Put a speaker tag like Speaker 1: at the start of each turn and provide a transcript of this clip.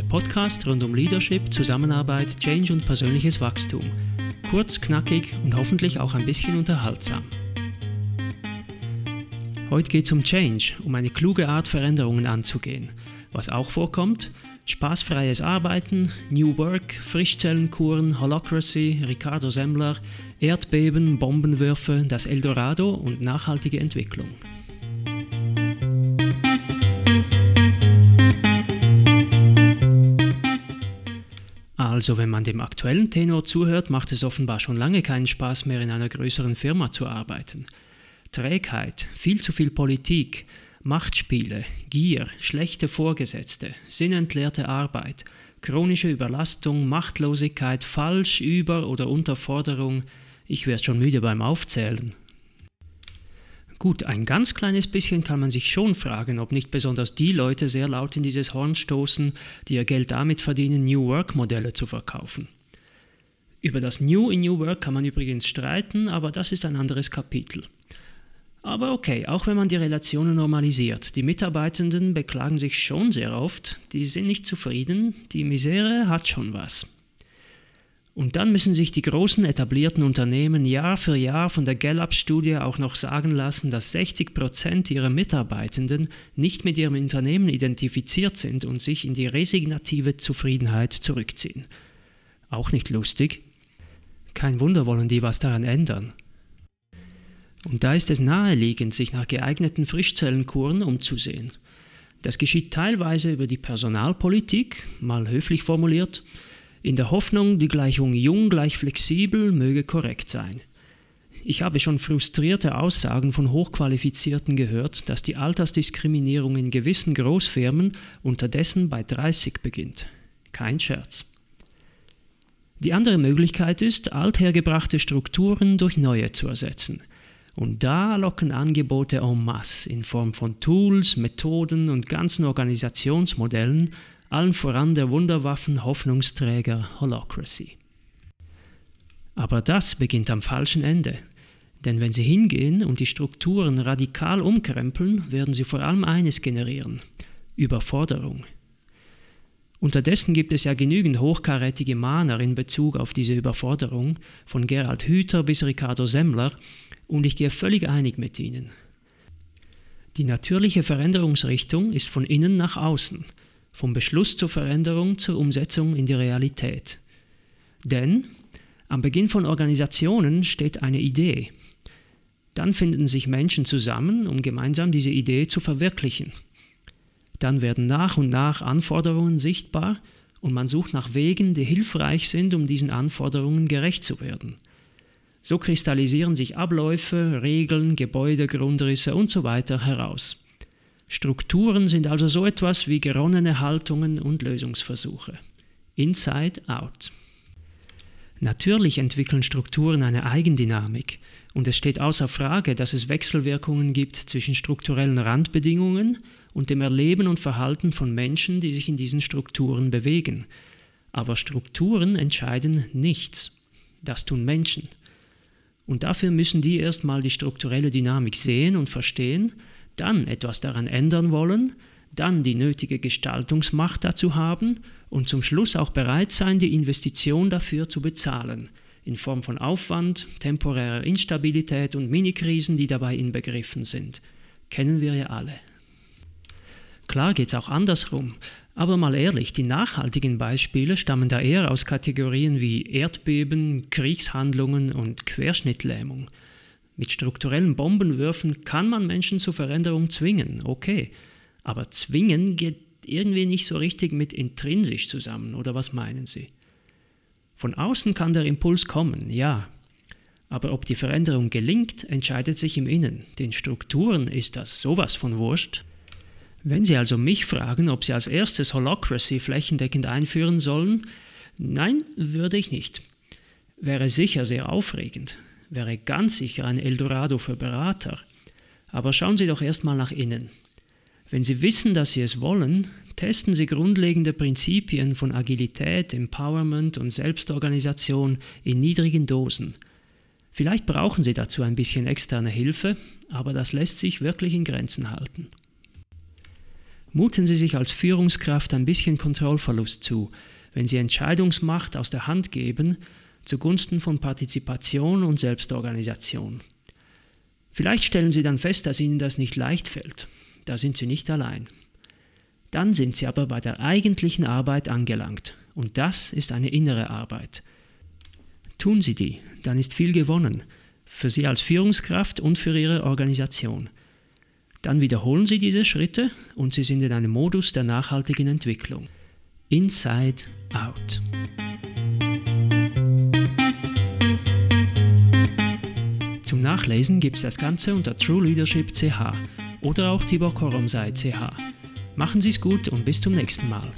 Speaker 1: der Podcast rund um Leadership, Zusammenarbeit, Change und persönliches Wachstum. Kurz, knackig und hoffentlich auch ein bisschen unterhaltsam. Heute geht es um Change, um eine kluge Art, Veränderungen anzugehen. Was auch vorkommt, spaßfreies Arbeiten, New Work, Frischzellenkuren, Holocracy, Ricardo Semmler, Erdbeben, Bombenwürfe, das Eldorado und nachhaltige Entwicklung. Also wenn man dem aktuellen Tenor zuhört, macht es offenbar schon lange keinen Spaß mehr, in einer größeren Firma zu arbeiten. Trägheit, viel zu viel Politik, Machtspiele, Gier, schlechte Vorgesetzte, sinnentleerte Arbeit, chronische Überlastung, Machtlosigkeit, Falsch, Über- oder Unterforderung, ich werde schon müde beim Aufzählen. Gut, ein ganz kleines bisschen kann man sich schon fragen, ob nicht besonders die Leute sehr laut in dieses Horn stoßen, die ihr Geld damit verdienen, New Work-Modelle zu verkaufen. Über das New in New Work kann man übrigens streiten, aber das ist ein anderes Kapitel. Aber okay, auch wenn man die Relationen normalisiert, die Mitarbeitenden beklagen sich schon sehr oft, die sind nicht zufrieden, die Misere hat schon was. Und dann müssen sich die großen etablierten Unternehmen Jahr für Jahr von der Gallup-Studie auch noch sagen lassen, dass 60 Prozent ihrer Mitarbeitenden nicht mit ihrem Unternehmen identifiziert sind und sich in die resignative Zufriedenheit zurückziehen. Auch nicht lustig. Kein Wunder wollen die was daran ändern. Und da ist es naheliegend, sich nach geeigneten Frischzellenkuren umzusehen. Das geschieht teilweise über die Personalpolitik, mal höflich formuliert, in der Hoffnung, die Gleichung jung gleich flexibel möge korrekt sein. Ich habe schon frustrierte Aussagen von Hochqualifizierten gehört, dass die Altersdiskriminierung in gewissen Großfirmen unterdessen bei 30 beginnt. Kein Scherz. Die andere Möglichkeit ist, althergebrachte Strukturen durch neue zu ersetzen. Und da locken Angebote en masse in Form von Tools, Methoden und ganzen Organisationsmodellen allen voran der Wunderwaffen Hoffnungsträger Holocracy. Aber das beginnt am falschen Ende, denn wenn Sie hingehen und die Strukturen radikal umkrempeln, werden Sie vor allem eines generieren, Überforderung. Unterdessen gibt es ja genügend hochkarätige Mahner in Bezug auf diese Überforderung, von Gerald Hüther bis Ricardo Semmler, und ich gehe völlig einig mit ihnen. Die natürliche Veränderungsrichtung ist von innen nach außen – vom Beschluss zur Veränderung zur Umsetzung in die Realität. Denn am Beginn von Organisationen steht eine Idee. Dann finden sich Menschen zusammen, um gemeinsam diese Idee zu verwirklichen. Dann werden nach und nach Anforderungen sichtbar und man sucht nach Wegen, die hilfreich sind, um diesen Anforderungen gerecht zu werden. So kristallisieren sich Abläufe, Regeln, Gebäude, Grundrisse usw. So heraus. Strukturen sind also so etwas wie geronnene Haltungen und Lösungsversuche. Inside out. Natürlich entwickeln Strukturen eine Eigendynamik und es steht außer Frage, dass es Wechselwirkungen gibt zwischen strukturellen Randbedingungen und dem Erleben und Verhalten von Menschen, die sich in diesen Strukturen bewegen. Aber Strukturen entscheiden nichts. Das tun Menschen. Und dafür müssen die erstmal die strukturelle Dynamik sehen und verstehen dann etwas daran ändern wollen, dann die nötige Gestaltungsmacht dazu haben und zum Schluss auch bereit sein, die Investition dafür zu bezahlen, in Form von Aufwand, temporärer Instabilität und Minikrisen, die dabei inbegriffen sind. Kennen wir ja alle. Klar geht es auch andersrum, aber mal ehrlich, die nachhaltigen Beispiele stammen da eher aus Kategorien wie Erdbeben, Kriegshandlungen und Querschnittlähmung. Mit strukturellen Bombenwürfen kann man Menschen zur Veränderung zwingen, okay. Aber zwingen geht irgendwie nicht so richtig mit intrinsisch zusammen, oder was meinen Sie? Von außen kann der Impuls kommen, ja. Aber ob die Veränderung gelingt, entscheidet sich im Innen. Den Strukturen ist das sowas von wurscht. Wenn Sie also mich fragen, ob Sie als erstes Holocracy flächendeckend einführen sollen, nein, würde ich nicht. Wäre sicher sehr aufregend wäre ganz sicher ein Eldorado für Berater. Aber schauen Sie doch erstmal nach innen. Wenn Sie wissen, dass Sie es wollen, testen Sie grundlegende Prinzipien von Agilität, Empowerment und Selbstorganisation in niedrigen Dosen. Vielleicht brauchen Sie dazu ein bisschen externe Hilfe, aber das lässt sich wirklich in Grenzen halten. Muten Sie sich als Führungskraft ein bisschen Kontrollverlust zu, wenn Sie Entscheidungsmacht aus der Hand geben zugunsten von Partizipation und Selbstorganisation. Vielleicht stellen Sie dann fest, dass Ihnen das nicht leicht fällt. Da sind Sie nicht allein. Dann sind Sie aber bei der eigentlichen Arbeit angelangt. Und das ist eine innere Arbeit. Tun Sie die, dann ist viel gewonnen. Für Sie als Führungskraft und für Ihre Organisation. Dann wiederholen Sie diese Schritte und Sie sind in einem Modus der nachhaltigen Entwicklung. Inside Out. Nachlesen gibt es das Ganze unter True Leadership CH oder auch Tibor Koromsei CH. Machen Sie es gut und bis zum nächsten Mal.